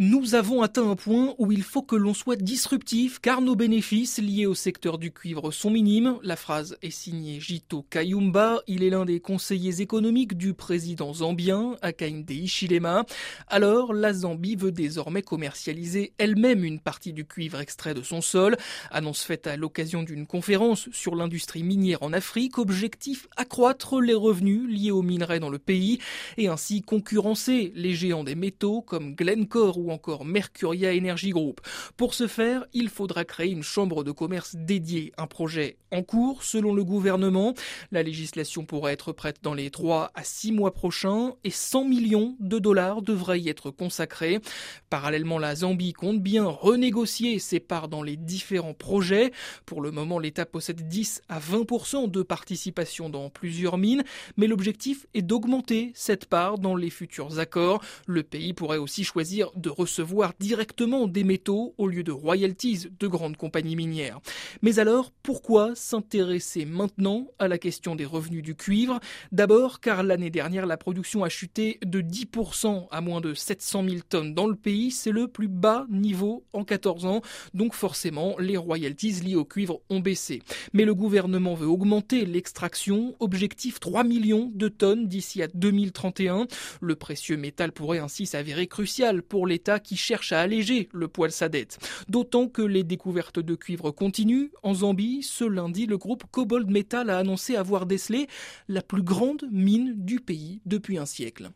Nous avons atteint un point où il faut que l'on soit disruptif car nos bénéfices liés au secteur du cuivre sont minimes. La phrase est signée Jito Kayumba. Il est l'un des conseillers économiques du président zambien, Hakainde Hichilema. Alors, la Zambie veut désormais commercialiser elle-même une partie du cuivre extrait de son sol. Annonce faite à l'occasion d'une conférence sur l'industrie minière en Afrique. Objectif accroître les revenus liés aux minerais dans le pays et ainsi concurrencer les géants des métaux comme Glencore ou encore Mercuria Energy Group. Pour ce faire, il faudra créer une chambre de commerce dédiée, un projet en cours selon le gouvernement. La législation pourrait être prête dans les 3 à 6 mois prochains et 100 millions de dollars devraient y être consacrés. Parallèlement, la Zambie compte bien renégocier ses parts dans les différents projets. Pour le moment, l'État possède 10 à 20% de participation dans plusieurs mines, mais l'objectif est d'augmenter cette part dans les futurs accords. Le pays pourrait aussi choisir de recevoir directement des métaux au lieu de royalties de grandes compagnies minières. Mais alors, pourquoi s'intéresser maintenant à la question des revenus du cuivre? D'abord car l'année dernière, la production a chuté de 10% à moins de 700 000 tonnes dans le pays. C'est le plus bas niveau en 14 ans. Donc forcément, les royalties liées au cuivre ont baissé. Mais le gouvernement veut augmenter l'extraction. Objectif 3 millions de tonnes d'ici à 2031. Le précieux métal pourrait ainsi s'avérer crucial pour l'État qui cherche à alléger le poids de sa dette. D'autant que les découvertes de cuivre continuent. En Zambie, ce lundi, le groupe Cobalt Metal a annoncé avoir décelé la plus grande mine du pays depuis un siècle.